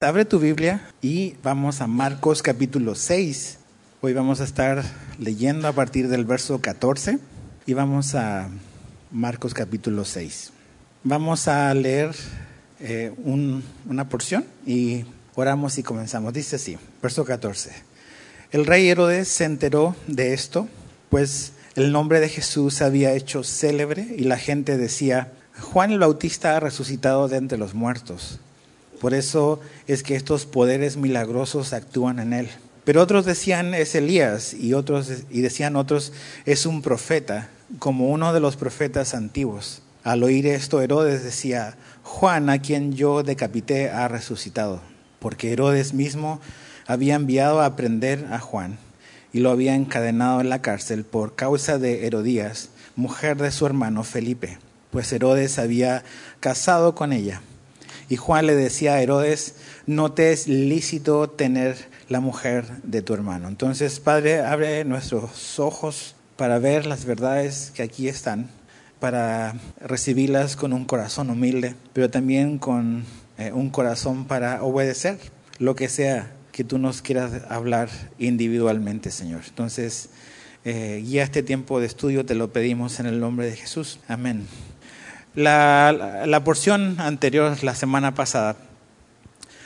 Abre tu Biblia y vamos a Marcos capítulo 6. Hoy vamos a estar leyendo a partir del verso 14 y vamos a Marcos capítulo 6. Vamos a leer eh, un, una porción y oramos y comenzamos. Dice así, verso 14. El rey Herodes se enteró de esto, pues el nombre de Jesús había hecho célebre y la gente decía, Juan el Bautista ha resucitado de entre los muertos. Por eso es que estos poderes milagrosos actúan en él. Pero otros decían es Elías y otros y decían otros es un profeta, como uno de los profetas antiguos. Al oír esto Herodes decía, Juan, a quien yo decapité, ha resucitado, porque Herodes mismo había enviado a prender a Juan y lo había encadenado en la cárcel por causa de Herodías, mujer de su hermano Felipe, pues Herodes había casado con ella. Y Juan le decía a Herodes, no te es lícito tener la mujer de tu hermano. Entonces, Padre, abre nuestros ojos para ver las verdades que aquí están, para recibirlas con un corazón humilde, pero también con eh, un corazón para obedecer lo que sea que tú nos quieras hablar individualmente, Señor. Entonces, eh, guía este tiempo de estudio, te lo pedimos en el nombre de Jesús. Amén. La, la, porción anterior, la semana pasada,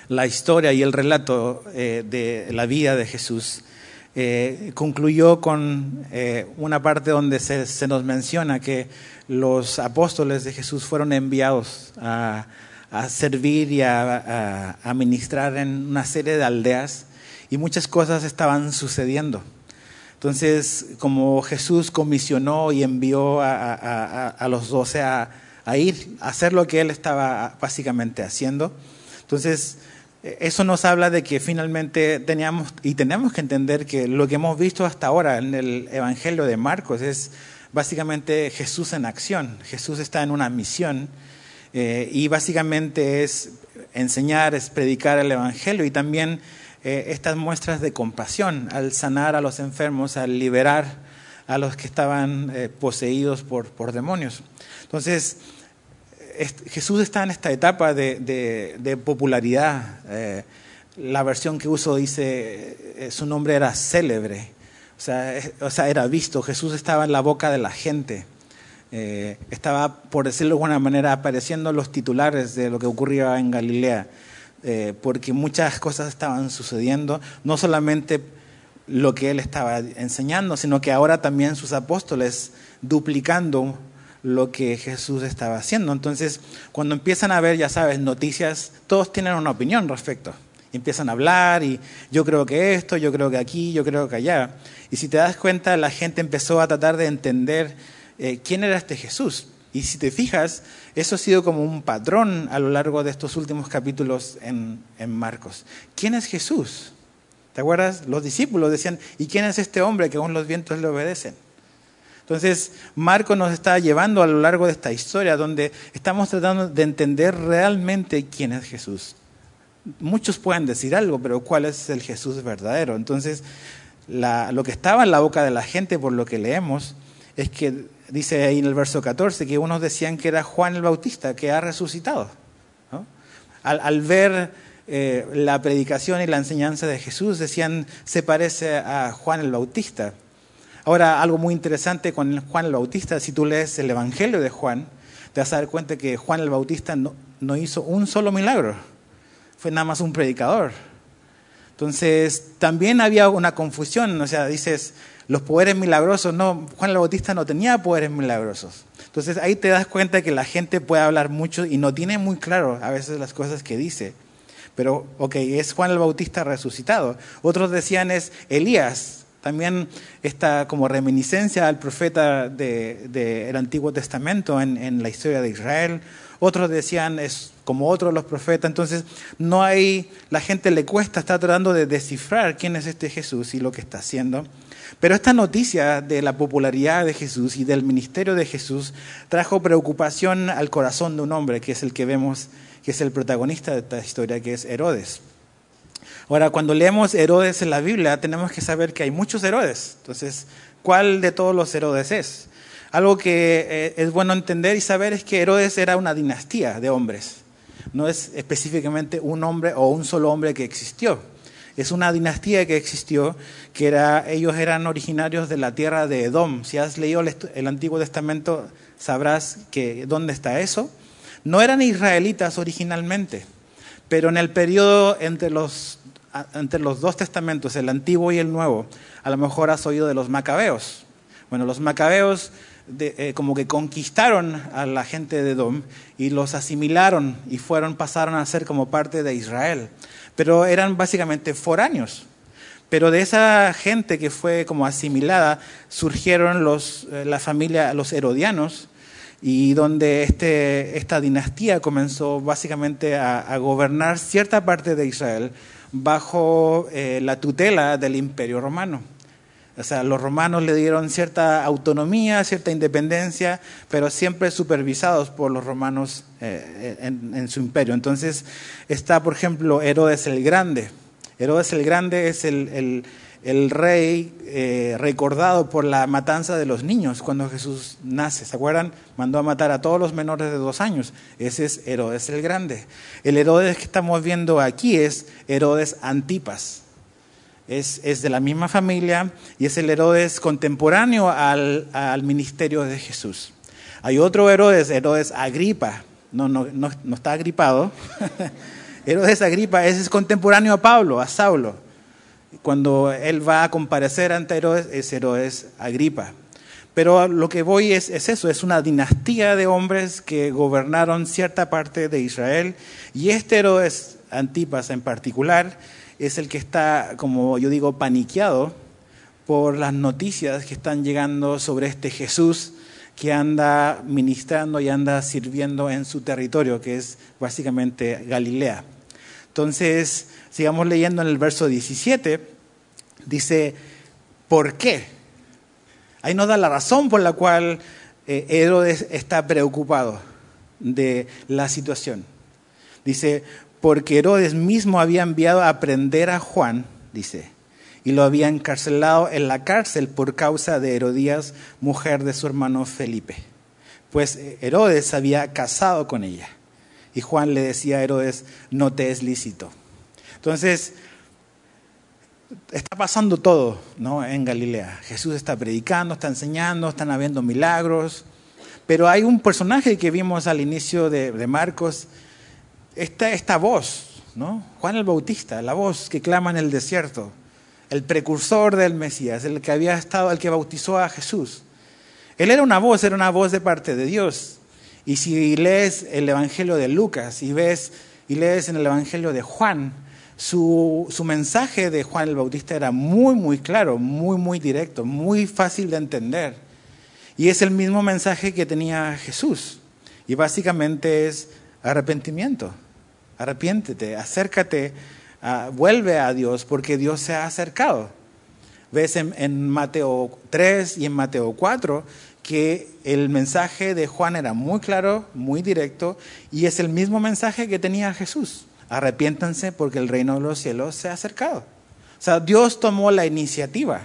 la historia y el relato eh, de la vida de Jesús eh, concluyó con eh, una parte donde se, nos menciona que los apóstoles de Jesús fueron enviados a, a servir y a, a, ministrar en una serie de aldeas y muchas cosas estaban sucediendo. Entonces, como Jesús comisionó y envió a, los doce a, a ir a hacer lo que él estaba básicamente haciendo. Entonces, eso nos habla de que finalmente teníamos y tenemos que entender que lo que hemos visto hasta ahora en el Evangelio de Marcos es básicamente Jesús en acción. Jesús está en una misión eh, y básicamente es enseñar, es predicar el Evangelio y también eh, estas muestras de compasión al sanar a los enfermos, al liberar a los que estaban eh, poseídos por, por demonios. Entonces, Jesús está en esta etapa de, popularidad. Eh, la versión que uso dice, eh, su nombre era célebre, o sea, era visto. Jesús estaba en la boca de la gente. Eh, estaba, por decirlo de alguna manera, apareciendo los titulares de lo que ocurría en Galilea, porque muchas cosas estaban sucediendo, no solamente lo que él estaba enseñando, sino que ahora también sus apóstoles duplicando lo que Jesús estaba haciendo. Entonces, cuando empiezan a ver, ya sabes, noticias, todos tienen una opinión respecto. empiezan a hablar y yo creo que esto, yo creo que aquí, yo creo que allá. Y si te das cuenta, la gente empezó a tratar de entender eh, quién era este Jesús. Y si te fijas, eso ha sido como un patrón a lo largo de estos últimos capítulos en, en Marcos. ¿Quién es Jesús? ¿Te acuerdas? Los discípulos decían, ¿y quién es este hombre que aún los vientos le obedecen? Entonces, Marco nos está llevando a lo largo de esta historia donde estamos tratando de entender realmente quién es Jesús. Muchos pueden decir algo, pero ¿cuál es el Jesús verdadero? Entonces, la, lo que estaba en la boca de la gente por lo que leemos es que dice ahí en el verso 14 que unos decían que era Juan el Bautista, que ha resucitado. al, ver eh, la predicación y la enseñanza de Jesús, decían, se parece a Juan el Bautista. Ahora, algo muy interesante con Juan el Bautista, si tú lees el Evangelio de Juan, te vas a dar cuenta que Juan el Bautista no, no hizo un solo milagro, fue nada más un predicador. Entonces, también había una confusión, o sea, dices, los poderes milagrosos, no, Juan el Bautista no tenía poderes milagrosos. Entonces ahí te das cuenta que la gente puede hablar mucho y no tiene muy claro a veces las cosas que dice. Pero, ok, es Juan el Bautista resucitado. Otros decían es Elías, también esta como reminiscencia al profeta del de, de Antiguo Testamento en, en, la historia de Israel. Otros decían es como otros los profetas. Entonces, no hay, la gente le cuesta, está tratando de descifrar quién es este Jesús y lo que está haciendo. Pero esta noticia de la popularidad de Jesús y del ministerio de Jesús trajo preocupación al corazón de un hombre, que es el que vemos, que es el protagonista de esta historia, que es Herodes. Ahora, cuando leemos Herodes en la Biblia, tenemos que saber que hay muchos Herodes. Entonces, ¿cuál de todos los Herodes es? Algo que eh, es bueno entender y saber es que Herodes era una dinastía de hombres. No es específicamente un hombre o un solo hombre que existió. Es una dinastía que existió, que era, ellos eran originarios de la tierra de Edom. Si has leído el, Antiguo Testamento, sabrás que dónde está eso. No eran israelitas originalmente, pero en el periodo entre los, entre los dos testamentos, el Antiguo y el Nuevo, a lo mejor has oído de los macabeos. Bueno, los macabeos eh, como que conquistaron a la gente de Edom y los asimilaron y fueron, pasaron a ser como parte de Israel. Pero eran básicamente foráneos. Pero de esa gente que fue como asimilada surgieron los, eh, la familia, los herodianos, y donde este, esta dinastía comenzó básicamente a, gobernar cierta parte de Israel bajo eh, la tutela del imperio romano. O sea, los romanos le dieron cierta autonomía, cierta independencia, pero siempre supervisados por los romanos eh, en, su imperio. Entonces está, por ejemplo, Herodes el Grande. Herodes el Grande es el, rey eh, recordado por la matanza de los niños cuando Jesús nace. ¿Se acuerdan? Mandó a matar a todos los menores de dos años. Ese es Herodes el Grande. El Herodes que estamos viendo aquí es Herodes Antipas es, de la misma familia y es el Herodes contemporáneo al, ministerio de Jesús. Hay otro Herodes, Herodes Agripa, no, no, no, está agripado. Herodes Agripa ese es contemporáneo a Pablo, a Saulo. Cuando él va a comparecer ante Herodes, es Herodes Agripa. Pero lo que voy es, es, eso, es una dinastía de hombres que gobernaron cierta parte de Israel y este Herodes Antipas en particular es el que está, como yo digo, paniqueado por las noticias que están llegando sobre este Jesús que anda ministrando y anda sirviendo en su territorio, que es básicamente Galilea. Entonces, sigamos leyendo en el verso 17, dice, ¿por qué? Ahí nos da la razón por la cual eh, Herodes está preocupado de la situación. Dice, porque Herodes mismo había enviado a prender a Juan, dice, y lo había encarcelado en la cárcel por causa de Herodías, mujer de su hermano Felipe. Pues Herodes había casado con ella. Y Juan le decía a Herodes, no te es lícito. Entonces, está pasando todo ¿no? en Galilea. Jesús está predicando, está enseñando, están habiendo milagros. Pero hay un personaje que vimos al inicio de, de Marcos esta, esta voz, ¿no? Juan el Bautista, la voz que clama en el desierto, el precursor del Mesías, el que había estado, el que bautizó a Jesús. Él era una voz, era una voz de parte de Dios. Y si lees el Evangelio de Lucas y ves y lees en el Evangelio de Juan, su, su, mensaje de Juan el Bautista era muy, muy claro, muy, muy directo, muy fácil de entender. Y es el mismo mensaje que tenía Jesús. Y básicamente es arrepentimiento. Arrepiéntete, acércate, ah, vuelve a Dios porque Dios se ha acercado. Ves en, Mateo 3 y en Mateo 4 que el mensaje de Juan era muy claro, muy directo, y es el mismo mensaje que tenía Jesús. Arrepiéntanse porque el reino de los cielos se ha acercado. O sea, Dios tomó la iniciativa.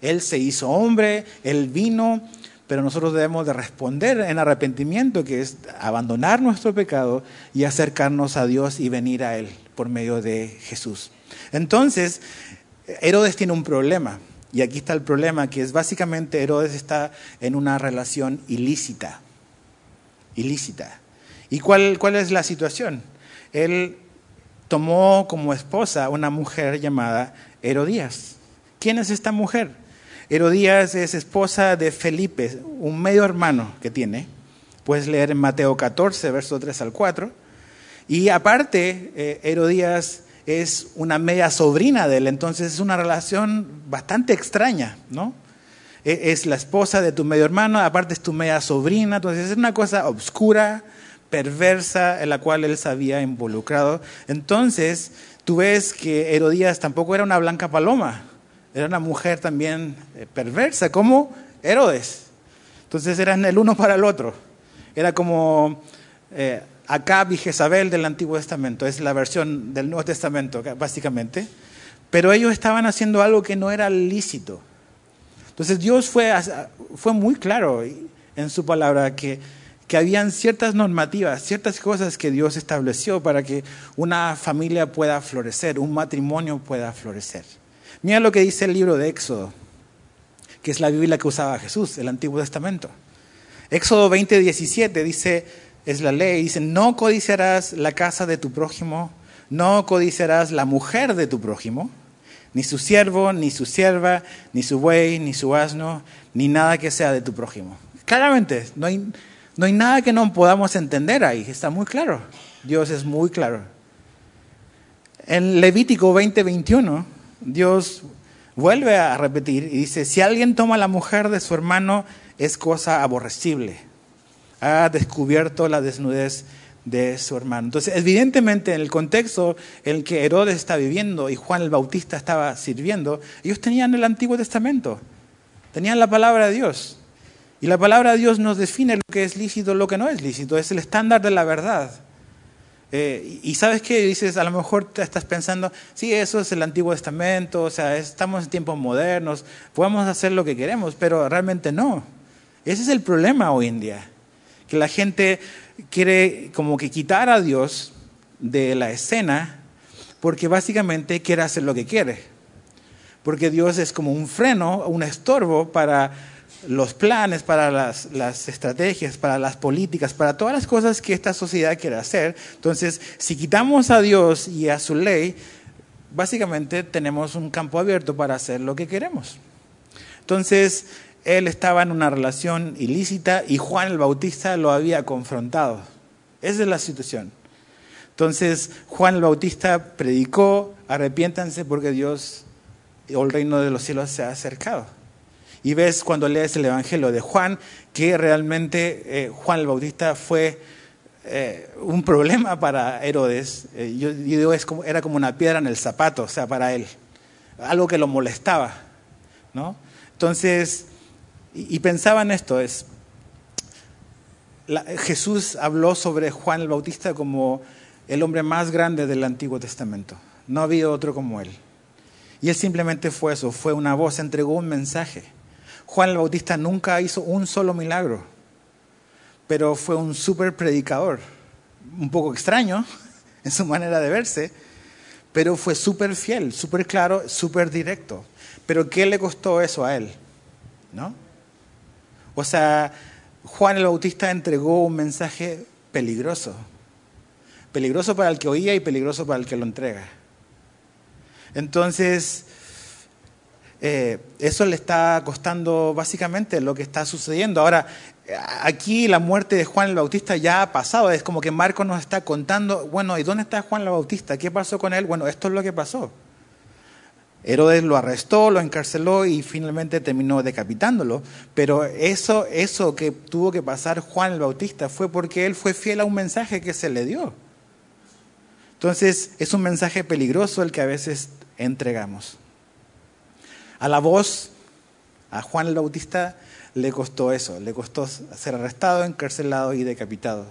Él se hizo hombre, Él vino, pero nosotros debemos de responder en arrepentimiento, que es abandonar nuestro pecado y acercarnos a Dios y venir a Él por medio de Jesús. Entonces, Herodes tiene un problema, y aquí está el problema, que es básicamente Herodes está en una relación ilícita, ilícita. ¿Y cuál, cuál es la situación? Él tomó como esposa una mujer llamada Herodías. ¿Quién es esta mujer? Herodías es esposa de Felipe, un medio hermano que tiene. Puedes leer en Mateo 14, versos 3 al 4. Y aparte, eh, Herodías es una media sobrina de él, entonces es una relación bastante extraña, ¿no? E, es la esposa de tu medio hermano, aparte es tu media sobrina, entonces es una cosa obscura, perversa, en la cual él se había involucrado. Entonces, tú ves que Herodías tampoco era una blanca paloma, era una mujer también eh, perversa, como Herodes. Entonces eran el uno para el otro. Era como eh, Acab y Jezabel del Antiguo Testamento. Es la versión del Nuevo Testamento, básicamente. Pero ellos estaban haciendo algo que no era lícito. Entonces Dios fue, fue muy claro en su palabra que, que habían ciertas normativas, ciertas cosas que Dios estableció para que una familia pueda florecer, un matrimonio pueda florecer. Mira lo que dice el libro de Éxodo, que es la Biblia que usaba Jesús, el Antiguo Testamento. Éxodo 20, 17 dice, es la ley, dice, no codiciarás la casa de tu prójimo, no codiciarás la mujer de tu prójimo, ni su siervo, ni su sierva, ni su buey, ni su asno, ni nada que sea de tu prójimo. Claramente, no hay, no hay nada que no podamos entender ahí, está muy claro. Dios es muy claro. En Levítico 20, 21, Dios vuelve a repetir y dice, si alguien toma la mujer de su hermano, es cosa aborrecible. Ha descubierto la desnudez de su hermano. Entonces, evidentemente, en el contexto en el que Herodes está viviendo y Juan el Bautista estaba sirviendo, ellos tenían el Antiguo Testamento, tenían la palabra de Dios. Y la palabra de Dios nos define lo que es lícito y lo que no es lícito, es el estándar de la verdad. Eh, y sabes qué, dices, a lo mejor te estás pensando, sí, eso es el Antiguo Testamento, o sea, estamos en tiempos modernos, podemos hacer lo que queremos, pero realmente no. Ese es el problema hoy en día, que la gente quiere como que quitar a Dios de la escena porque básicamente quiere hacer lo que quiere. Porque Dios es como un freno, un estorbo para los planes, para las, las, estrategias, para las políticas, para todas las cosas que esta sociedad quiere hacer. Entonces, si quitamos a Dios y a su ley, básicamente tenemos un campo abierto para hacer lo que queremos. Entonces, él estaba en una relación ilícita y Juan el Bautista lo había confrontado. Esa es la situación. Entonces Juan el Bautista predicó, arrepiéntanse porque Dios o el reino de los cielos se ha acercado. Y ves cuando lees el Evangelio de Juan que realmente eh, Juan el Bautista fue eh, un problema para Herodes. Eh, yo, digo, era como una piedra en el zapato, o sea, para él. Algo que lo molestaba. ¿no? Entonces, y, pensaba en esto, es, Jesús habló sobre Juan el Bautista como el hombre más grande del Antiguo Testamento. No había otro como él. Y él simplemente fue eso, fue una voz, entregó un mensaje. Juan el Bautista nunca hizo un solo milagro, pero fue un súper predicador, un poco extraño en su manera de verse, pero fue súper fiel, súper claro, súper directo. Pero ¿qué le costó eso a él? ¿No? O sea, Juan el Bautista entregó un mensaje peligroso. Peligroso para el que oía y peligroso para el que lo entrega. Entonces, eh, eso le está costando básicamente lo que está sucediendo. Ahora, aquí la muerte de Juan el Bautista ya ha pasado. Es como que Marcos nos está contando, bueno, ¿y dónde está Juan el Bautista? ¿Qué pasó con él? Bueno, esto es lo que pasó. Herodes lo arrestó, lo encarceló y finalmente terminó decapitándolo. Pero eso, eso que tuvo que pasar Juan el Bautista fue porque él fue fiel a un mensaje que se le dio. Entonces es un mensaje peligroso el que a veces entregamos. A la voz, a Juan el Bautista le costó eso, le costó ser arrestado, encarcelado y decapitado.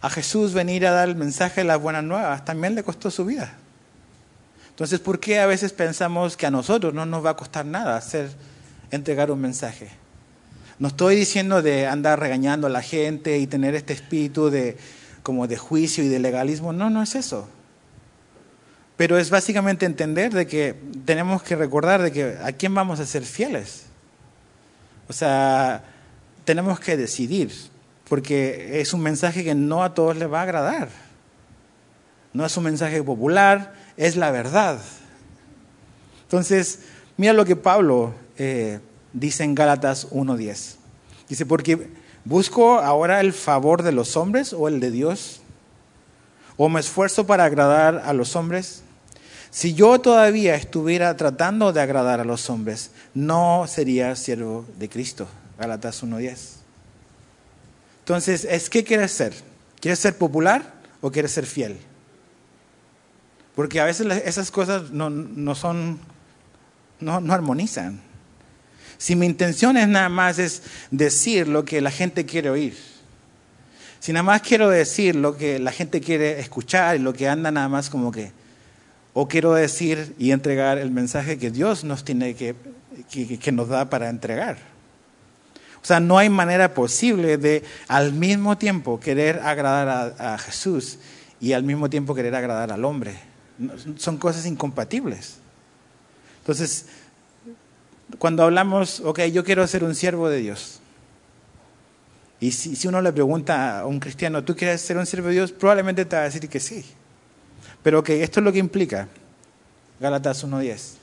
A Jesús venir a dar el mensaje de las buenas nuevas también le costó su vida. Entonces, ¿por qué a veces pensamos que a nosotros no nos va a costar nada hacer, entregar un mensaje? No estoy diciendo de andar regañando a la gente y tener este espíritu de, como de juicio y de legalismo. No, no es eso. Pero es básicamente entender de que tenemos que recordar de que a quién vamos a ser fieles. O sea, tenemos que decidir, porque es un mensaje que no a todos les va a agradar. No es un mensaje popular, es la verdad. Entonces, mira lo que Pablo eh, dice en Gálatas 1.10. Dice, porque busco ahora el favor de los hombres o el de Dios, o me esfuerzo para agradar a los hombres. Si yo todavía estuviera tratando de agradar a los hombres, no sería siervo de Cristo. Gálatas 1.10. Entonces, ¿es qué quieres ser? ¿Quieres ser popular o quieres ser fiel? Porque a veces esas cosas no, son, no, no armonizan. Si mi intención es nada más es decir lo que la gente quiere oír, si nada más quiero decir lo que la gente quiere escuchar y lo que anda nada más como que, o quiero decir y entregar el mensaje que Dios nos tiene que, que, que nos da para entregar. O sea, no hay manera posible de al mismo tiempo querer agradar a, a Jesús y al mismo tiempo querer agradar al hombre. Son cosas incompatibles. Entonces, cuando hablamos, ok, yo quiero ser un siervo de Dios. Y si, uno le pregunta a un cristiano, ¿tú quieres ser un siervo de Dios? Probablemente te va a decir que sí. Pero ok, esto es lo que implica. Gálatas 1.10.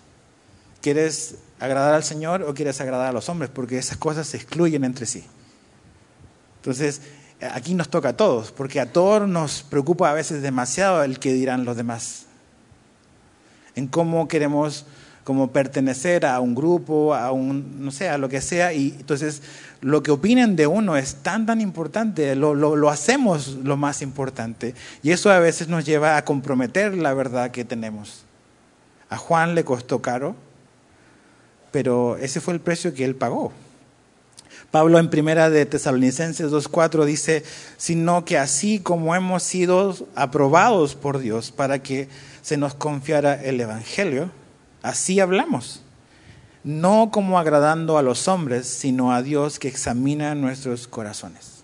¿Quieres agradar al Señor o quieres agradar a los hombres? Porque esas cosas se excluyen entre sí. Entonces, aquí nos toca a todos, porque a todos nos preocupa a veces demasiado el que dirán los demás. En cómo queremos como pertenecer a un grupo, a un, no sé, a lo que sea, y entonces lo que opinen de uno es tan, tan importante, lo, lo, lo, hacemos lo más importante, y eso a veces nos lleva a comprometer la verdad que tenemos. A Juan le costó caro, pero ese fue el precio que él pagó. Pablo en primera de Tesalonicenses 2.4 dice, sino que así como hemos sido aprobados por Dios para que se nos confiara el Evangelio, Así hablamos, no como agradando a los hombres, sino a Dios que examina nuestros corazones.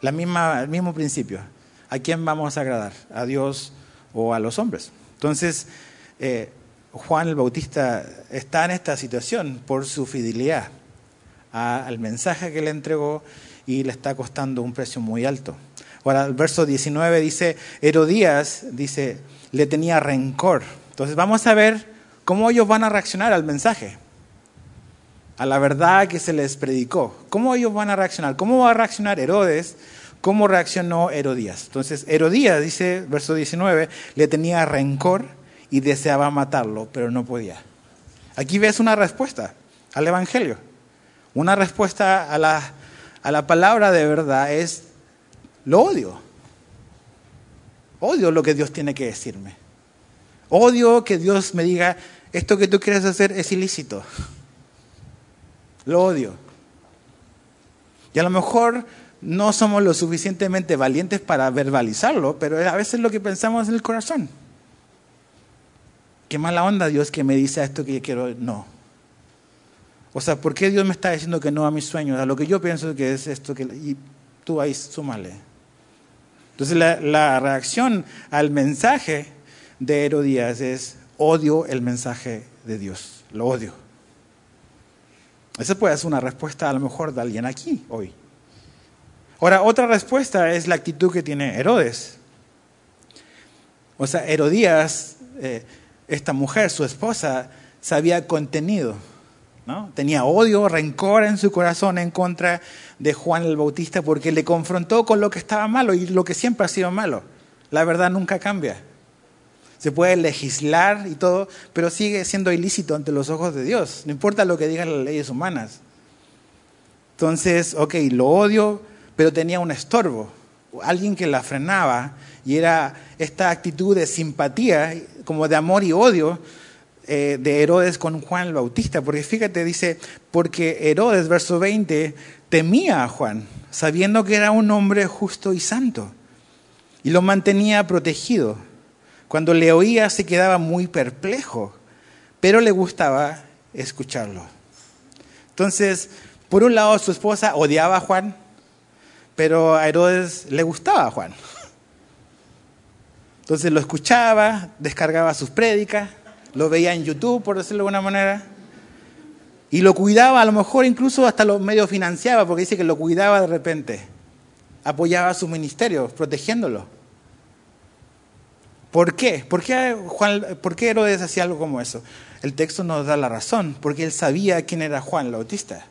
La misma, el mismo principio. ¿A quién vamos a agradar? ¿A Dios o a los hombres? Entonces, eh, Juan el Bautista está en esta situación por su fidelidad al mensaje que le entregó y le está costando un precio muy alto. Ahora, el verso 19 dice, Herodías, dice, le tenía rencor. Entonces, vamos a ver ¿Cómo ellos van a reaccionar al mensaje? A la verdad que se les predicó. ¿Cómo ellos van a reaccionar? ¿Cómo va a reaccionar Herodes? ¿Cómo reaccionó Herodías? Entonces, Herodías, dice verso 19, le tenía rencor y deseaba matarlo, pero no podía. Aquí ves una respuesta al Evangelio. Una respuesta a la, a la palabra de verdad es, lo odio. Odio lo que Dios tiene que decirme. Odio que Dios me diga, esto que tú quieres hacer es ilícito. Lo odio. Y a lo mejor no somos lo suficientemente valientes para verbalizarlo, pero a veces lo que pensamos en el corazón. Qué mala onda Dios que me dice esto que yo quiero, no. O sea, ¿por qué Dios me está diciendo que no a mis sueños? A lo que yo pienso que es esto, que, y tú ahí súmale. Entonces la, reacción al mensaje de Herodías es odio el mensaje de Dios, lo odio. Esa puede ser una respuesta a lo mejor de alguien aquí hoy. Ahora, otra respuesta es la actitud que tiene Herodes. O sea, Herodías, eh, esta mujer, su esposa, se había contenido. Tenía odio, rencor en su corazón en contra de Juan el Bautista porque le confrontó con lo que estaba malo y lo que siempre ha sido malo. La verdad nunca cambia se puede legislar y todo, pero sigue siendo ilícito ante los ojos de Dios, no importa lo que digan las leyes humanas. Entonces, ok, lo odio, pero tenía un estorbo, alguien que la frenaba, y era esta actitud de simpatía, como de amor y odio, eh, de Herodes con Juan el Bautista, porque fíjate, dice, porque Herodes, verso 20, temía a Juan, sabiendo que era un hombre justo y santo, y lo mantenía protegido. Cuando le oía se quedaba muy perplejo, pero le gustaba escucharlo. Entonces, por un lado su esposa odiaba a Juan, pero a Herodes le gustaba a Juan. Entonces lo escuchaba, descargaba sus prédicas, lo veía en YouTube, por decirlo de alguna manera, y lo cuidaba, a lo mejor incluso hasta lo medio financiaba, porque dice que lo cuidaba de repente, apoyaba su ministerio, protegiéndolo. ¿Por qué? ¿Por qué, Juan, ¿Por qué Herodes hacía algo como eso? El texto nos da la razón, porque él sabía quién era Juan el Bautista.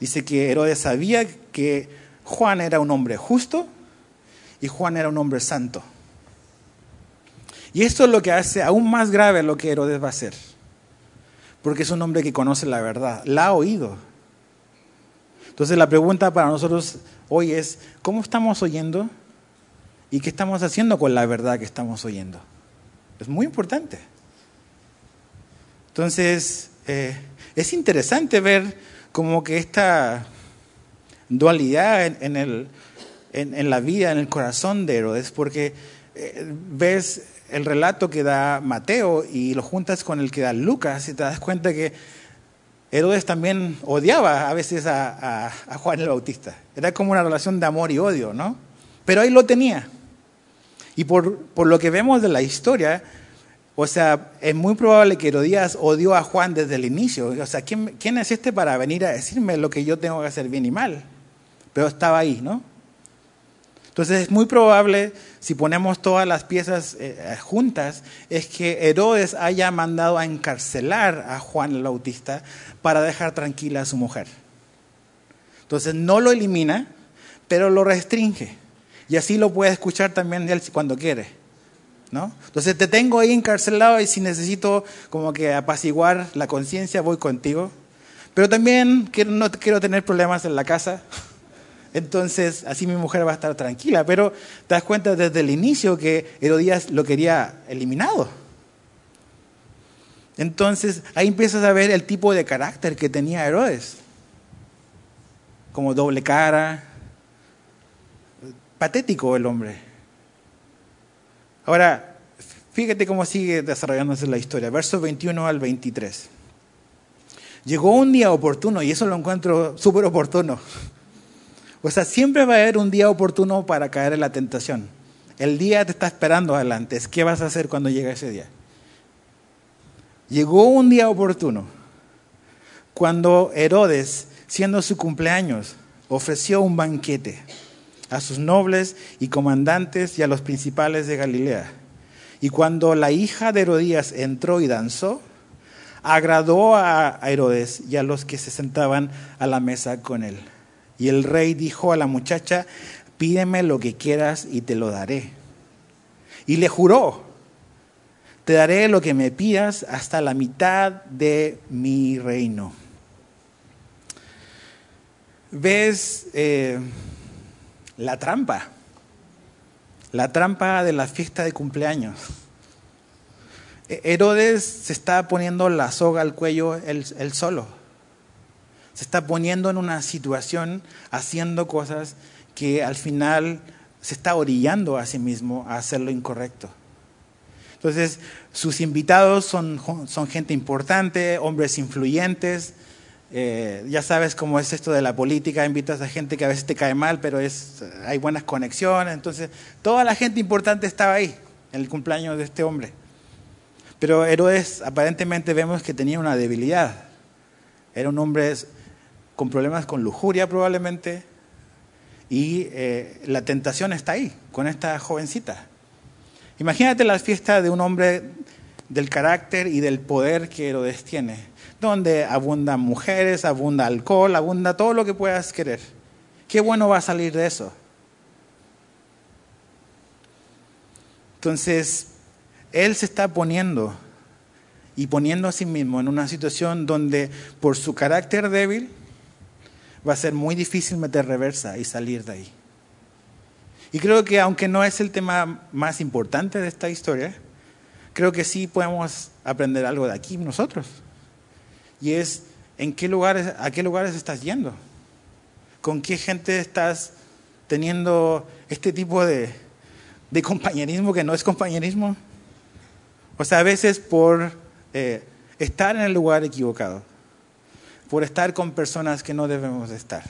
Dice que Herodes sabía que Juan era un hombre justo y Juan era un hombre santo. Y esto es lo que hace aún más grave lo que Herodes va a hacer. Porque es un hombre que conoce la verdad, la ha oído. Entonces la pregunta para nosotros hoy es, ¿cómo estamos oyendo? ¿Y qué estamos haciendo con la verdad que estamos oyendo? Es muy importante. Entonces, eh, es interesante ver como que esta dualidad en, el, en, la vida, en el corazón de Herodes, porque eh, ves el relato que da Mateo y lo juntas con el que da Lucas y te das cuenta que Herodes también odiaba a veces a, Juan el Bautista. Era como una relación de amor y odio, ¿no? Pero ahí lo tenía. Y por, por lo que vemos de la historia, o sea, es muy probable que Herodías odió a Juan desde el inicio. O sea, ¿quién, ¿quién es este para venir a decirme lo que yo tengo que hacer bien y mal? Pero estaba ahí, ¿no? Entonces es muy probable, si ponemos todas las piezas eh, juntas, es que Herodes haya mandado a encarcelar a Juan el Bautista para dejar tranquila a su mujer. Entonces no lo elimina, pero lo restringe. Y así lo puede escuchar también él cuando quiere. ¿no? Entonces te tengo ahí encarcelado y si necesito como que apaciguar la conciencia, voy contigo. Pero también quiero, no quiero tener problemas en la casa. Entonces, así mi mujer va a estar tranquila. Pero te das cuenta desde el inicio que Herodías lo quería eliminado. Entonces, ahí empiezas a ver el tipo de carácter que tenía Herodes. Como doble cara. Patético el hombre. Ahora, fíjate cómo sigue desarrollándose la historia. Versos 21 al 23. Llegó un día oportuno, y eso lo encuentro súper oportuno o sea, siempre va a haber un día oportuno para caer en la tentación. El día te está esperando adelante. ¿Qué vas a hacer cuando llegue ese día? Llegó un día oportuno cuando Herodes, siendo su cumpleaños, ofreció un banquete a sus nobles y comandantes y a los principales de Galilea. Y cuando la hija de Herodías entró y danzó, agradó a Herodes y a los que se sentaban a la mesa con él. Y el rey dijo a la muchacha, pídeme lo que quieras y te lo daré. Y le juró, te daré lo que me pidas hasta la mitad de mi reino. ¿Ves eh, la trampa? La trampa de la fiesta de cumpleaños. Herodes se está poniendo la soga al cuello él, él solo se está poniendo en una situación, haciendo cosas que al final se está orillando a sí mismo a hacer lo incorrecto. Entonces, sus invitados son, son gente importante, hombres influyentes. Eh, ya sabes cómo es esto de la política, invitas a gente que a veces te cae mal, pero es, hay buenas conexiones. Entonces, toda la gente importante estaba ahí en el cumpleaños de este hombre. Pero Herodes aparentemente vemos que tenía una debilidad. Era un hombre con problemas con lujuria probablemente, y eh, la tentación está ahí, con esta jovencita. Imagínate la fiesta de un hombre del carácter y del poder que Herodes tiene, donde abundan mujeres, abunda alcohol, abunda todo lo que puedas querer. ¿Qué bueno va a salir de eso? Entonces, él se está poniendo y poniendo a sí mismo en una situación donde por su carácter débil, va a ser muy difícil meter reversa y salir de ahí. Y creo que aunque no es el tema más importante de esta historia, creo que sí podemos aprender algo de aquí nosotros. Y es en qué lugares, a qué lugares estás yendo, con qué gente estás teniendo este tipo de, compañerismo que no es compañerismo. O sea, a veces por eh, estar en el lugar equivocado, por estar con personas que no debemos de estar.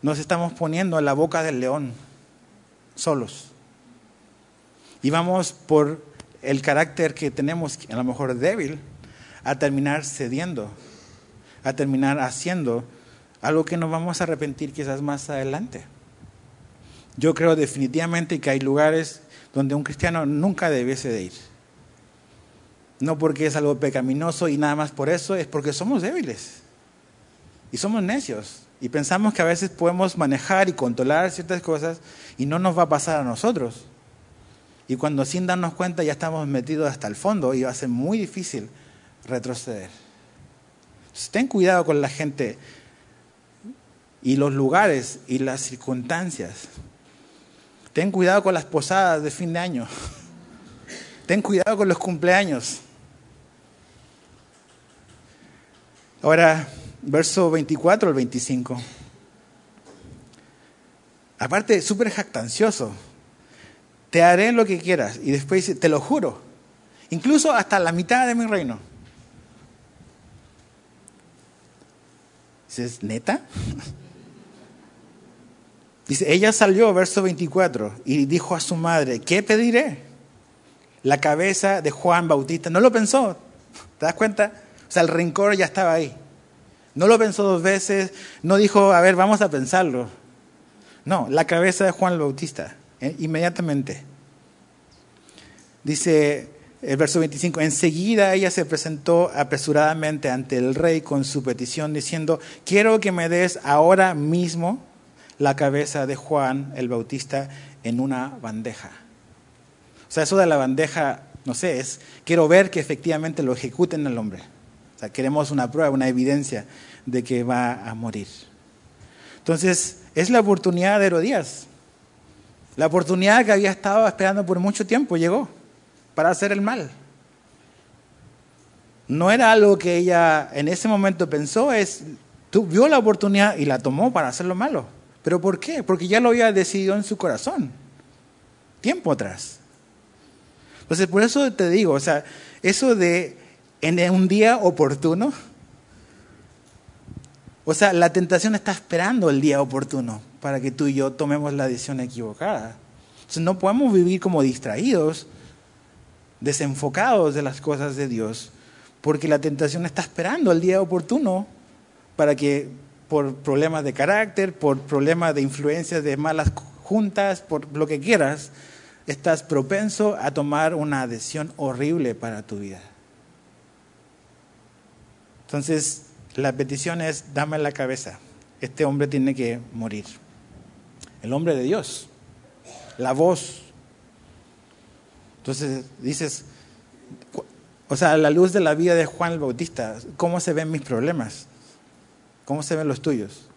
Nos estamos poniendo en la boca del león, solos. Y vamos por el carácter que tenemos, a lo mejor débil, a terminar cediendo, a terminar haciendo algo que nos vamos a arrepentir quizás más adelante. Yo creo definitivamente que hay lugares donde un cristiano nunca debiese de ir. No porque es algo pecaminoso y nada más por eso, es porque somos débiles. Y somos necios. Y pensamos que a veces podemos manejar y controlar ciertas cosas y no nos va a pasar a nosotros. Y cuando sin darnos cuenta ya estamos metidos hasta el fondo y va a ser muy difícil retroceder. ten cuidado con la gente y los lugares y las circunstancias. Ten cuidado con las posadas de fin de año. Ten cuidado con los cumpleaños. Ahora, verso 24 al 25. Aparte, súper jactancioso. Te haré lo que quieras. Y después dice, te lo juro. Incluso hasta la mitad de mi reino. Dices, ¿neta? Dice, ella salió, verso 24, y dijo a su madre, ¿qué pediré? La cabeza de Juan Bautista. No lo pensó, ¿te das cuenta? O sea, el rencor ya estaba ahí. No lo pensó dos veces, no dijo, a ver, vamos a pensarlo. No, la cabeza de Juan el Bautista, ¿eh? inmediatamente. Dice el verso 25, enseguida ella se presentó apresuradamente ante el rey con su petición diciendo, quiero que me des ahora mismo la cabeza de Juan el Bautista en una bandeja. O sea, eso de la bandeja, no sé, es, quiero ver que efectivamente lo ejecuten al hombre. O sea, queremos una prueba, una evidencia de que va a morir. Entonces, es la oportunidad de Herodías. La oportunidad que había estado esperando por mucho tiempo llegó para hacer el mal. No era algo que ella en ese momento pensó, es, vio la oportunidad y la tomó para hacer lo malo. ¿Pero por qué? Porque ya lo había decidido en su corazón, tiempo atrás. Entonces, por eso te digo, o sea, eso de en un día oportuno, o sea, la tentación está esperando el día oportuno para que tú y yo tomemos la decisión equivocada. Entonces, no podemos vivir como distraídos, desenfocados de las cosas de Dios, porque la tentación está esperando el día oportuno para que por problemas de carácter, por problemas de influencias de malas juntas, por lo que quieras, estás propenso a tomar una decisión horrible para tu vida. Entonces, la petición es, dame la cabeza. Este hombre tiene que morir. El hombre de Dios, la voz. Entonces dices, o sea, la luz de la vida de Juan el Bautista, ¿cómo se ven mis problemas? ¿Cómo se ven los tuyos?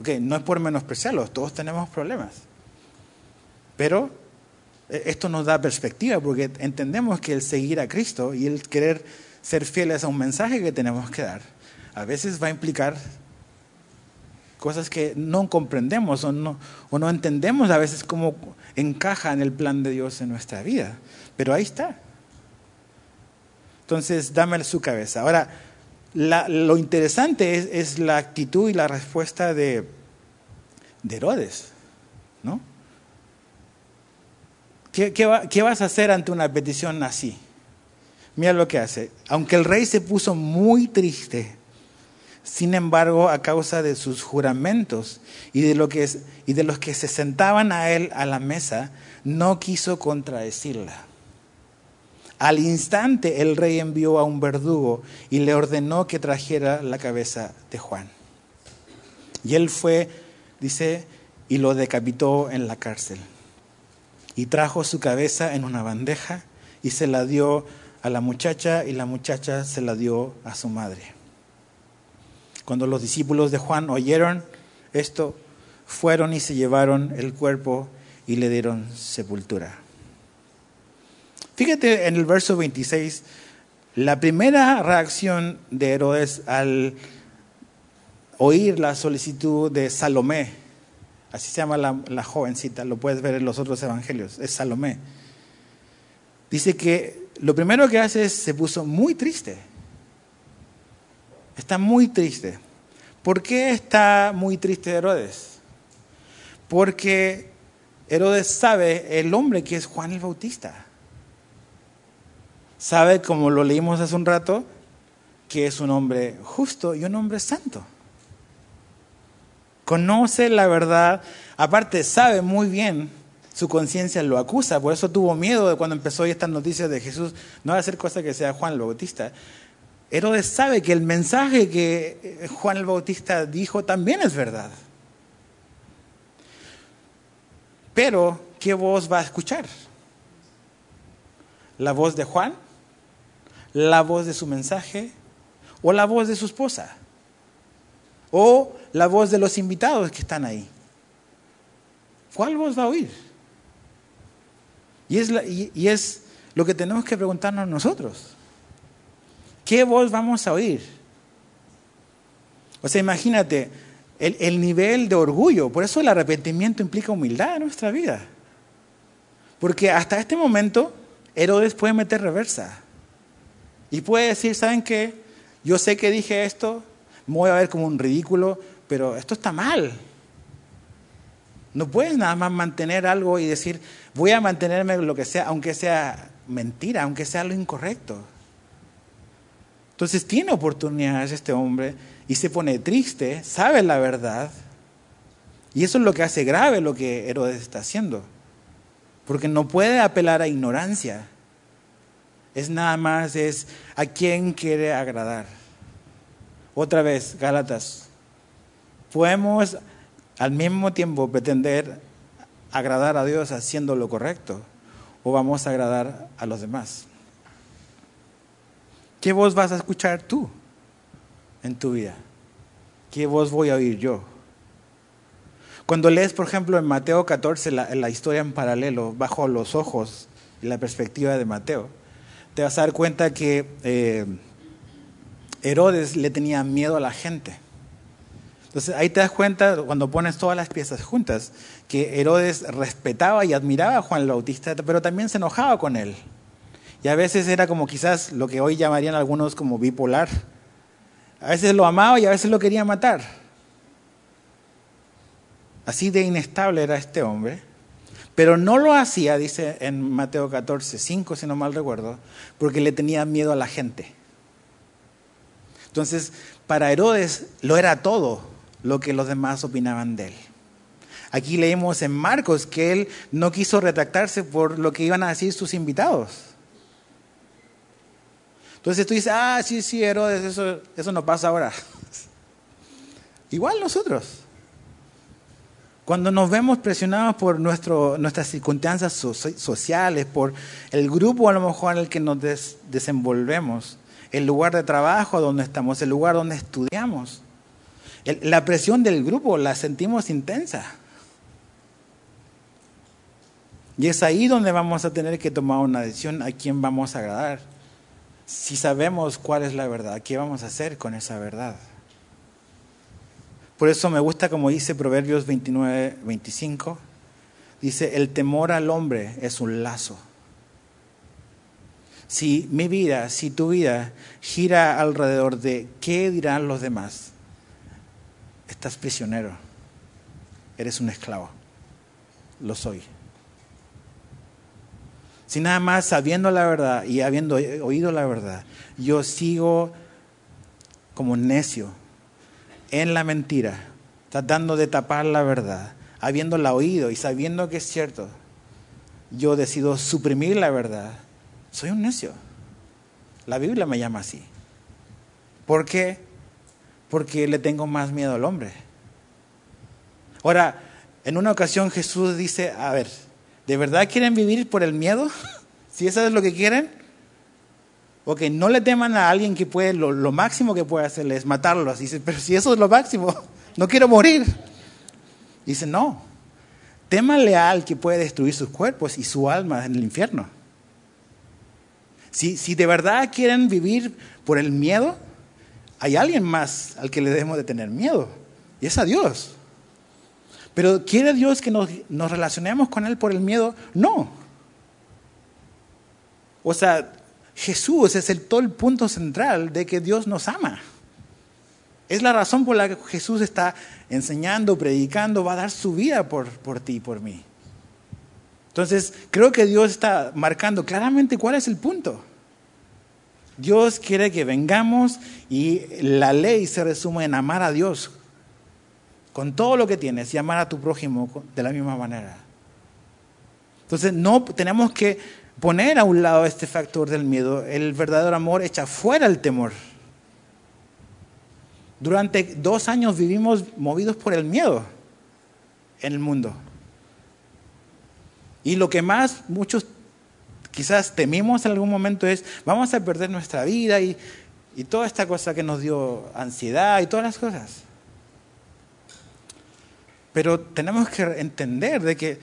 Ok, no es por menospreciarlos, todos tenemos problemas. Pero eh, esto nos da perspectiva porque entendemos que el seguir a Cristo y el querer ser fieles a un mensaje que tenemos que dar, a veces va a implicar cosas que no comprendemos o no, o no entendemos a veces cómo encaja en el plan de Dios en nuestra vida. Pero ahí está. Entonces, dame su cabeza. Ahora, lo interesante es, la actitud y la respuesta de, de Herodes, ¿no? ¿Qué, ¿Qué vas a hacer ante una petición así? Mira lo que hace. Aunque el rey se puso muy triste, sin embargo, a causa de sus juramentos y de, lo que, y de los que se sentaban a él a la mesa, no quiso contradecirla. Al instante el rey envió a un verdugo y le ordenó que trajera la cabeza de Juan. Y él fue, dice, y lo decapitó en la cárcel. Y trajo su cabeza en una bandeja y se la dio a la muchacha y la muchacha se la dio a su madre. Cuando los discípulos de Juan oyeron esto, fueron y se llevaron el cuerpo y le dieron sepultura. Fíjate en el verso 26, la primera reacción de Herodes al oír la solicitud de Salomé, así se llama la, jovencita, lo puedes ver en los otros evangelios, es Salomé. Dice que lo primero que hace es se puso muy triste. Está muy triste. ¿Por qué está muy triste Herodes? Porque Herodes sabe el hombre que es Juan el Bautista sabe, como lo leímos hace un rato, que es un hombre justo y un hombre santo. Conoce la verdad, aparte sabe muy bien, su conciencia lo acusa, por eso tuvo miedo de cuando empezó estas noticias de Jesús, no va a hacer cosa que sea Juan el Bautista. Herodes sabe que el mensaje que Juan el Bautista dijo también es verdad. Pero, ¿qué voz va a escuchar? ¿La voz de Juan la voz de su mensaje o la voz de su esposa o la voz de los invitados que están ahí. ¿Cuál voz va a oír? Y es, y, es lo que tenemos que preguntarnos nosotros. ¿Qué voz vamos a oír? O sea, imagínate el, el, nivel de orgullo. Por eso el arrepentimiento implica humildad en nuestra vida. Porque hasta este momento Herodes puede meter reversa. Y puede decir, ¿saben qué? Yo sé que dije esto, me voy a ver como un ridículo, pero esto está mal. No puedes nada más mantener algo y decir, voy a mantenerme lo que sea, aunque sea mentira, aunque sea lo incorrecto. Entonces tiene oportunidades este hombre y se pone triste, sabe la verdad. Y eso es lo que hace grave lo que Herodes está haciendo. Porque no puede apelar a ignorancia. Es nada más, es a quién quiere agradar. Otra vez, Gálatas. Podemos al mismo tiempo pretender agradar a Dios haciendo lo correcto o vamos a agradar a los demás. ¿Qué voz vas a escuchar tú en tu vida? ¿Qué voz voy a oír yo? Cuando lees, por ejemplo, en Mateo 14 la, historia en paralelo, bajo los ojos y la perspectiva de Mateo, te vas a dar cuenta que eh, Herodes le tenía miedo a la gente. Entonces ahí te das cuenta, cuando pones todas las piezas juntas, que Herodes respetaba y admiraba a Juan el Bautista, pero también se enojaba con él. Y a veces era como quizás lo que hoy llamarían algunos como bipolar. A veces lo amaba y a veces lo quería matar. Así de inestable era este hombre. Pero no lo hacía, dice en Mateo 14, 5, si no mal recuerdo, porque le tenía miedo a la gente. Entonces, para Herodes lo era todo lo que los demás opinaban de él. Aquí leemos en Marcos que él no quiso retractarse por lo que iban a decir sus invitados. Entonces tú dices, ah, sí, sí, Herodes, eso, eso no pasa ahora. Igual nosotros. Cuando nos vemos presionados por nuestro, nuestras circunstancias sociales, por el grupo a lo mejor en el que nos desenvolvemos, el lugar de trabajo donde estamos, el lugar donde estudiamos, la presión del grupo la sentimos intensa. Y es ahí donde vamos a tener que tomar una decisión a quién vamos a agradar. Si sabemos cuál es la verdad, ¿qué vamos a hacer con esa verdad? Por eso me gusta como dice Proverbios 29, 25. Dice, el temor al hombre es un lazo. Si mi vida, si tu vida gira alrededor de qué dirán los demás, estás prisionero, eres un esclavo. Lo soy. Si nada más sabiendo la verdad y habiendo oído la verdad, yo sigo como necio en la mentira, tratando de tapar la verdad, habiéndola oído y sabiendo que es cierto, yo decido suprimir la verdad, soy un necio. La Biblia me llama así. ¿Por qué? Porque le tengo más miedo al hombre. Ahora, en una ocasión Jesús dice, a ver, ¿de verdad quieren vivir por el miedo? si eso es lo que quieren, o que no le teman a alguien que puede, lo, máximo que puede hacerle es matarlos. Dice, pero si eso es lo máximo, no quiero morir. Dice, no, témanle al que puede destruir sus cuerpos y su alma en el infierno. Si, si de verdad quieren vivir por el miedo, hay alguien más al que le debemos de tener miedo, y es a Dios. Pero ¿quiere Dios que nos, nos relacionemos con Él por el miedo? No. O sea, Jesús es el, todo el punto central de que Dios nos ama. Es la razón por la que Jesús está enseñando, predicando, va a dar su vida por, por ti y por mí. Entonces, creo que Dios está marcando claramente cuál es el punto. Dios quiere que vengamos y la ley se resume en amar a Dios con todo lo que tienes y amar a tu prójimo de la misma manera. Entonces no tenemos que poner a un lado este factor del miedo. El verdadero amor echa fuera el temor. Durante dos años vivimos movidos por el miedo en el mundo. Y lo que más muchos quizás temimos en algún momento es, vamos a perder nuestra vida y, y toda esta cosa que nos dio ansiedad y todas las cosas. Pero tenemos que entender de que,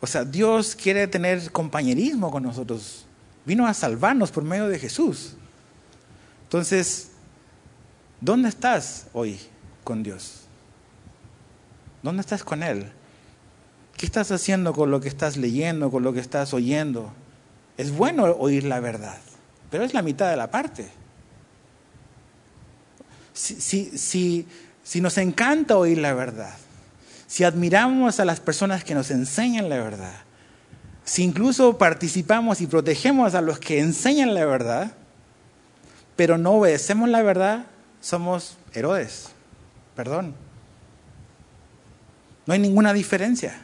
o sea, Dios quiere tener compañerismo con nosotros. Vino a salvarnos por medio de Jesús. Entonces, ¿dónde estás hoy con Dios? ¿Dónde estás con Él? ¿Qué estás haciendo con lo que estás leyendo, con lo que estás oyendo? Es bueno oír la verdad, pero es la mitad de la parte. si, si, si nos encanta oír la verdad, si admiramos a las personas que nos enseñan la verdad, si incluso participamos y protegemos a los que enseñan la verdad, pero no obedecemos la verdad, somos Herodes. Perdón. No hay ninguna diferencia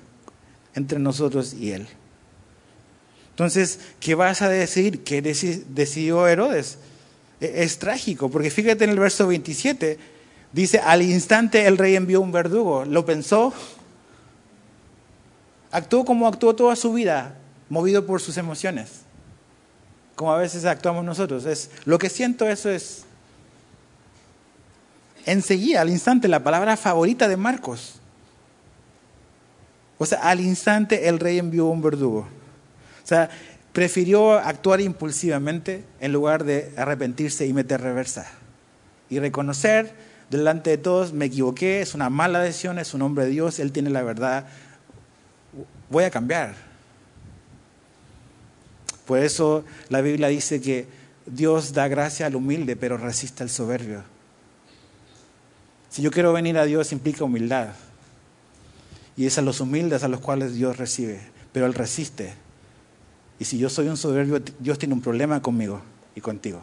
entre nosotros y él. Entonces, ¿qué vas a decir? ¿Qué decidió Herodes? E-, es trágico, porque fíjate en el verso 27, dice, al instante el rey envió un verdugo, lo pensó, actuó como actuó toda su vida, movido por sus emociones, como a veces actuamos nosotros. Es, lo que siento, eso es. Enseguida, al instante, la palabra favorita de Marcos. O sea, al instante el rey envió un verdugo. Prefirió actuar impulsivamente en lugar de arrepentirse y meter reversa. Y reconocer delante de todos, me equivoqué, es una mala decisión, es un hombre de Dios, Él tiene la verdad, voy a cambiar. Por eso la Biblia dice que Dios da gracia al humilde, pero resiste al soberbio. Si yo quiero venir a Dios implica humildad. Y es a los humildes a los cuales Dios recibe, pero Él resiste y si yo soy un soberbio, Dios tiene un problema conmigo y contigo.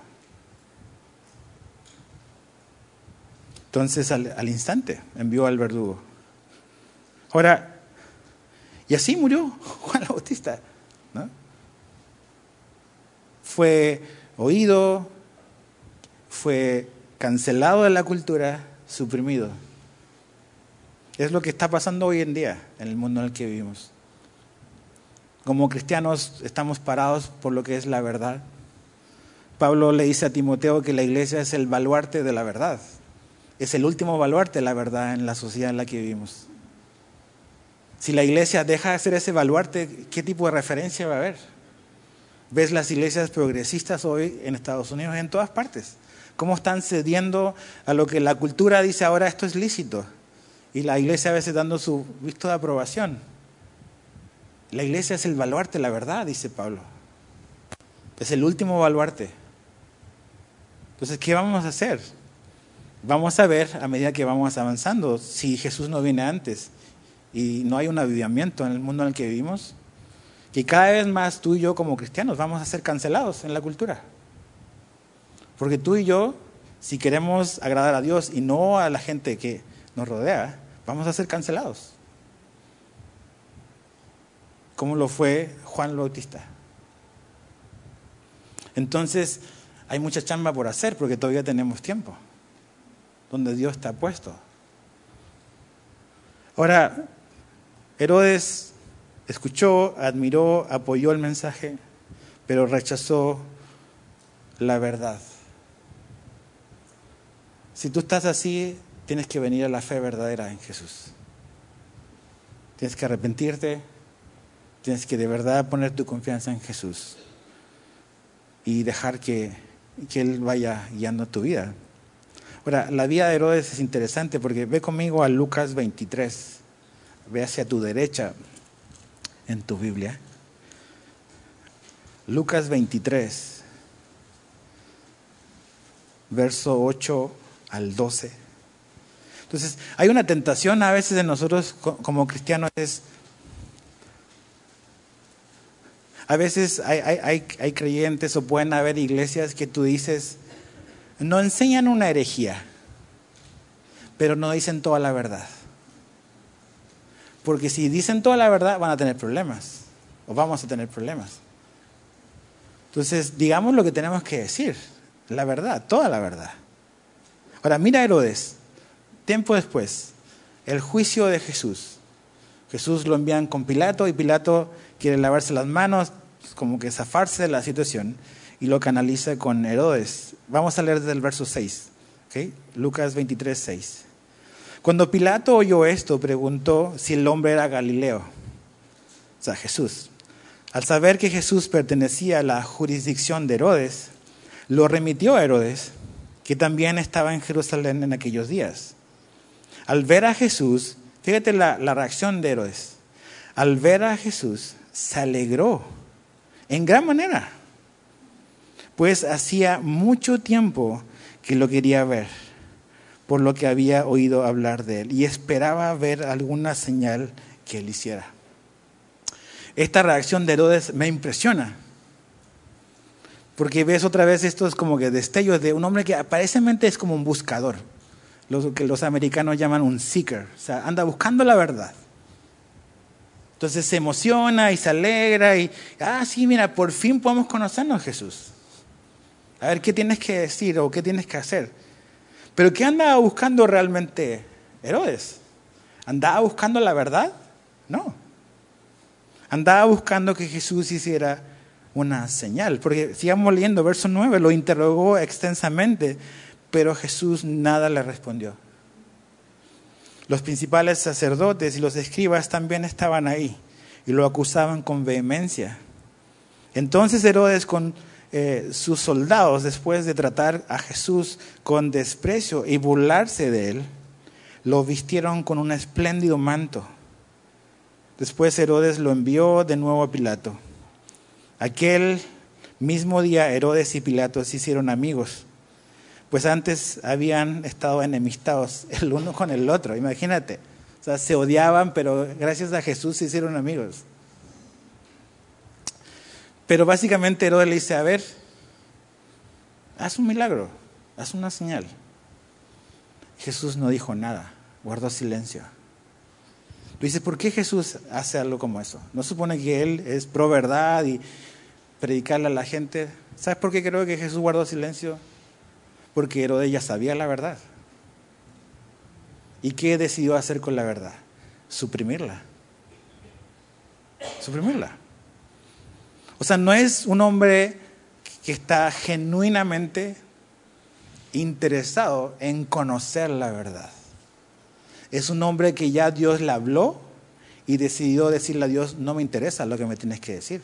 Entonces al, instante envió al verdugo. Ahora, y así murió Juan Bautista. ¿no? Fue oído, fue cancelado de la cultura, suprimido. Es lo que está pasando hoy en día en el mundo en el que vivimos. Como cristianos estamos parados por lo que es la verdad. Pablo le dice a Timoteo que la iglesia es el baluarte de la verdad. Es el último baluarte de la verdad en la sociedad en la que vivimos. Si la iglesia deja de ser ese baluarte, ¿qué tipo de referencia va a haber? Ves las iglesias progresistas hoy en Estados Unidos, en todas partes. Cómo están cediendo a lo que la cultura dice ahora esto es lícito. Y la iglesia a veces dando su visto de aprobación. La iglesia es el baluarte, la verdad, dice Pablo. Es el último baluarte. Entonces, ¿qué vamos a hacer? Vamos a ver a medida que vamos avanzando si Jesús no viene antes y no hay un avivamiento en el mundo en el que vivimos, que cada vez más tú y yo como cristianos vamos a ser cancelados en la cultura. Porque tú y yo, si queremos agradar a Dios y no a la gente que nos rodea, vamos a ser cancelados como lo fue Juan Bautista. Entonces, hay mucha chamba por hacer porque todavía tenemos tiempo, donde Dios está puesto. Ahora, Herodes escuchó, admiró, apoyó el mensaje, pero rechazó la verdad. Si tú estás así, tienes que venir a la fe verdadera en Jesús. Tienes que arrepentirte, Tienes que de verdad poner tu confianza en Jesús y dejar que, Él vaya guiando tu vida. Ahora, la vida de Herodes es interesante porque ve conmigo a Lucas 23. Ve hacia tu derecha en tu Biblia. Lucas 23, verso 8 al 12. Entonces, hay una tentación a veces en nosotros como cristianos es A veces hay, creyentes o pueden haber iglesias que tú dices, no enseñan una herejía, pero no dicen toda la verdad. Porque si dicen toda la verdad van a tener problemas, o vamos a tener problemas. Entonces, digamos lo que tenemos que decir, la verdad, toda la verdad. Ahora, mira Herodes, tiempo después, el juicio de Jesús. Jesús lo envían con Pilato y Pilato quiere lavarse las manos, como que zafarse de la situación y lo canaliza con Herodes. Vamos a leer desde el verso 6, Lucas 23, 6. Cuando Pilato oyó esto, preguntó si el hombre era Galileo, o sea, Jesús. Al saber que Jesús pertenecía a la jurisdicción de Herodes, lo remitió a Herodes, que también estaba en Jerusalén en aquellos días. Al ver a Jesús, fíjate la, la reacción de Herodes, al ver a Jesús, se alegró en gran manera, pues hacía mucho tiempo que lo quería ver, por lo que había oído hablar de él y esperaba ver alguna señal que él hiciera. Esta reacción de Herodes me impresiona, porque ves otra vez estos como que destellos de un hombre que aparentemente es como un buscador, lo que los americanos llaman un seeker, o sea, anda buscando la verdad. Entonces se emociona y se alegra y, ah, sí, mira, por fin podemos conocernos Jesús. A ver qué tienes que decir o qué tienes que hacer. Pero ¿qué andaba buscando realmente Herodes? ¿Andaba buscando la verdad? No. Andaba buscando que Jesús hiciera una señal. Porque sigamos leyendo, verso 9, lo interrogó extensamente, pero Jesús nada le respondió. Los principales sacerdotes y los escribas también estaban ahí y lo acusaban con vehemencia. Entonces Herodes con eh, sus soldados, después de tratar a Jesús con desprecio y burlarse de él, lo vistieron con un espléndido manto. Después Herodes lo envió de nuevo a Pilato. Aquel mismo día Herodes y Pilato se hicieron amigos, pues antes habían estado enemistados el uno con el otro, imagínate. O sea, se odiaban, pero gracias a Jesús se hicieron amigos. Pero básicamente Herodes le dice, a ver, haz un milagro, haz una señal. Jesús no dijo nada, guardó silencio. Tú dices, ¿por qué Jesús hace algo como eso? ¿No supone que Él es pro verdad y predicarle a la gente? ¿Sabes por qué creo que Jesús guardó silencio? Porque Herodes ya sabía la verdad. ¿Y qué decidió hacer con la verdad? Suprimirla. Suprimirla. O sea, no es un hombre que está genuinamente interesado en conocer la verdad. Es un hombre que ya Dios le habló y decidió decirle a Dios, no me interesa lo que me tienes que decir.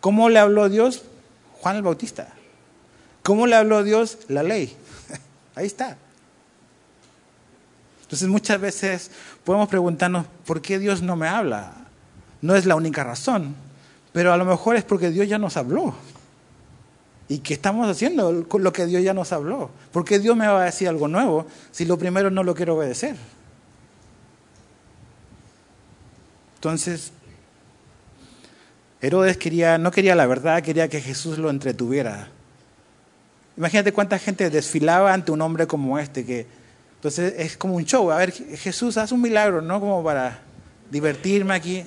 ¿Cómo le habló Dios? Juan el Bautista. ¿Cómo le habló Dios? La ley. Ahí está. Entonces muchas veces podemos preguntarnos, ¿por qué Dios no me habla? No es la única razón, pero a lo mejor es porque Dios ya nos habló. ¿Y qué estamos haciendo con lo que Dios ya nos habló? ¿Por qué Dios me va a decir algo nuevo si lo primero no lo quiero obedecer? Entonces, Herodes quería, no quería la verdad, quería que Jesús lo entretuviera. Imagínate cuánta gente desfilaba ante un hombre como este, que entonces es como un show. A ver, Jesús, haz un milagro, no como para divertirme aquí.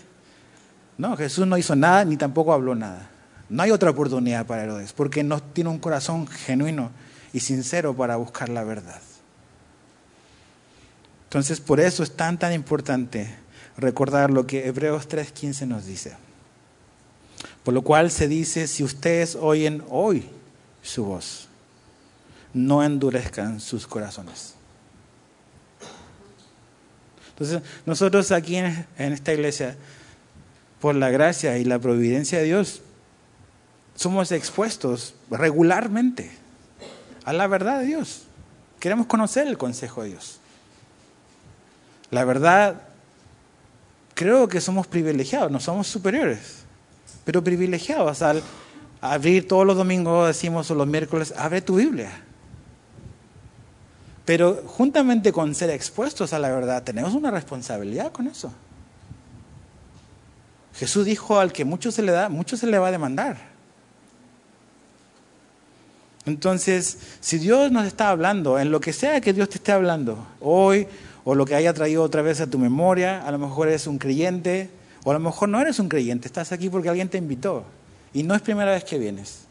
No, Jesús no hizo nada ni tampoco habló nada. No hay otra oportunidad para Herodes, porque no tiene un corazón genuino y sincero para buscar la verdad. Entonces, por eso es tan, tan importante recordar lo que Hebreos 3:15 nos dice. Por lo cual se dice, si ustedes oyen hoy su voz, no endurezcan sus corazones. Entonces, nosotros aquí en esta iglesia por la gracia y la providencia de Dios, somos expuestos regularmente a la verdad de Dios. Queremos conocer el consejo de Dios. La verdad, creo que somos privilegiados, no somos superiores, pero privilegiados al abrir todos los domingos, decimos, o los miércoles, abre tu Biblia. Pero juntamente con ser expuestos a la verdad, tenemos una responsabilidad con eso. Jesús dijo al que mucho se le da, mucho se le va a demandar. Entonces, si Dios nos está hablando, en lo que sea que Dios te esté hablando, hoy, o lo que haya traído otra vez a tu memoria, a lo mejor eres un creyente, o a lo mejor no eres un creyente, estás aquí porque alguien te invitó, y no es primera vez que vienes.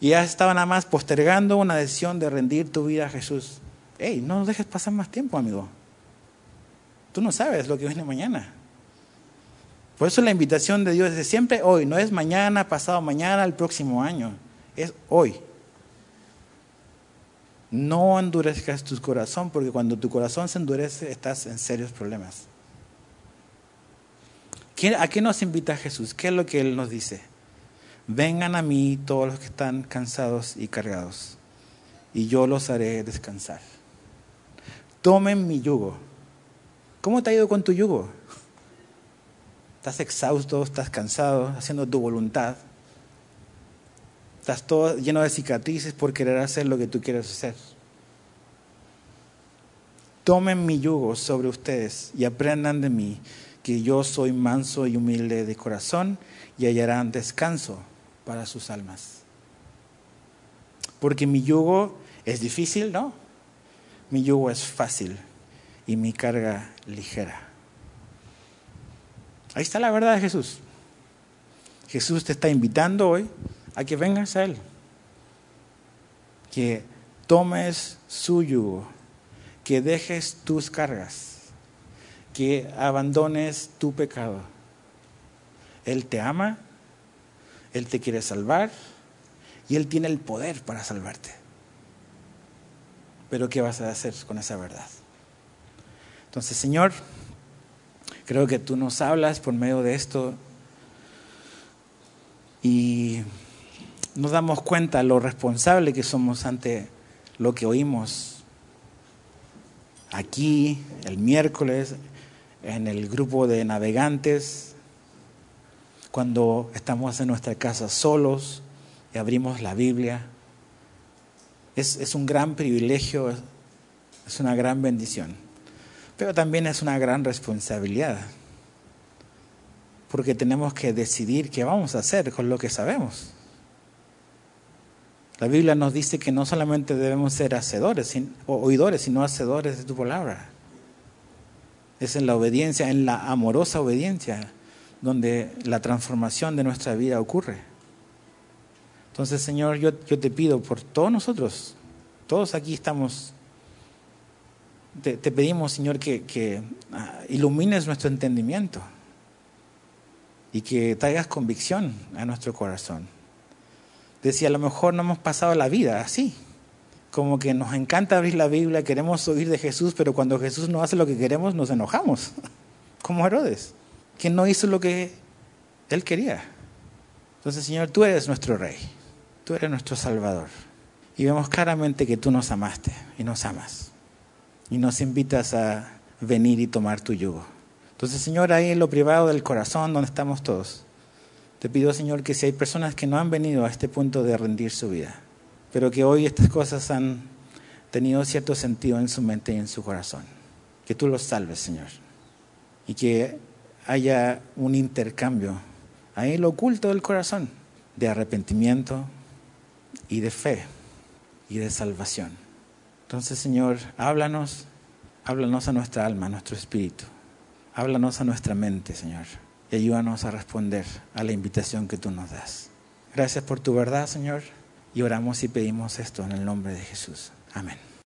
Y ya estaba nada más postergando una decisión de rendir tu vida a Jesús. Hey, no dejes pasar más tiempo, amigo. Tú no sabes lo que viene mañana. Por eso la invitación de Dios es siempre hoy, no es mañana, pasado mañana, el próximo año, es hoy. No endurezcas tu corazón, porque cuando tu corazón se endurece estás en serios problemas. ¿A qué nos invita Jesús? ¿Qué es lo que Él nos dice? Vengan a mí todos los que están cansados y cargados, y yo los haré descansar. Tomen mi yugo. ¿Cómo te ha ido con tu yugo? Estás exhausto, estás cansado, haciendo tu voluntad. Estás todo lleno de cicatrices por querer hacer lo que tú quieres hacer. Tomen mi yugo sobre ustedes y aprendan de mí, que yo soy manso y humilde de corazón y hallarán descanso para sus almas. Porque mi yugo es difícil, ¿no? Mi yugo es fácil y mi carga ligera. Ahí está la verdad de Jesús. Jesús te está invitando hoy a que vengas a Él, que tomes su yugo que dejes tus cargas, que abandones tu pecado. Él te ama, Él te quiere salvar y Él tiene el poder para salvarte. Pero ¿qué vas a hacer con esa verdad? Entonces, Señor, creo que tú nos hablas por medio de esto y nos damos cuenta lo responsable que somos ante lo que oímos aquí el miércoles en el grupo de navegantes, cuando estamos en nuestra casa solos y abrimos la Biblia. Es, un gran privilegio, es una gran bendición, pero también es una gran responsabilidad, porque tenemos que decidir qué vamos a hacer con lo que sabemos. La Biblia nos dice que no solamente debemos ser hacedores o oidores, sino hacedores de tu palabra. Es en la obediencia, en la amorosa obediencia, donde la transformación de nuestra vida ocurre. Entonces, Señor, yo, te pido por todos nosotros, todos aquí estamos, te, pedimos, Señor, que, que ah, ilumines nuestro entendimiento y que traigas convicción a nuestro corazón decía, a lo mejor no hemos pasado la vida así. Como que nos encanta abrir la Biblia, queremos oír de Jesús, pero cuando Jesús no hace lo que queremos, nos enojamos. Como Herodes, que no hizo lo que él quería. Entonces, Señor, tú eres nuestro Rey, tú eres nuestro Salvador. Y vemos claramente que tú nos amaste y nos amas. Y nos invitas a venir y tomar tu yugo. Entonces, Señor, ahí en lo privado del corazón, donde estamos todos, te pido, Señor, que si hay personas que no han venido a este punto de rendir su vida, pero que hoy estas cosas han tenido cierto sentido en su mente y en su corazón, que tú los salves, Señor, y que haya un intercambio ahí lo oculto del corazón de arrepentimiento y de fe y de salvación. Entonces, Señor, háblanos, háblanos a nuestra alma, a nuestro espíritu, háblanos a nuestra mente, Señor y ayúdanos a responder a la invitación que tú nos das. Gracias por tu verdad, Señor, y oramos y pedimos esto en el nombre de Jesús. Amén.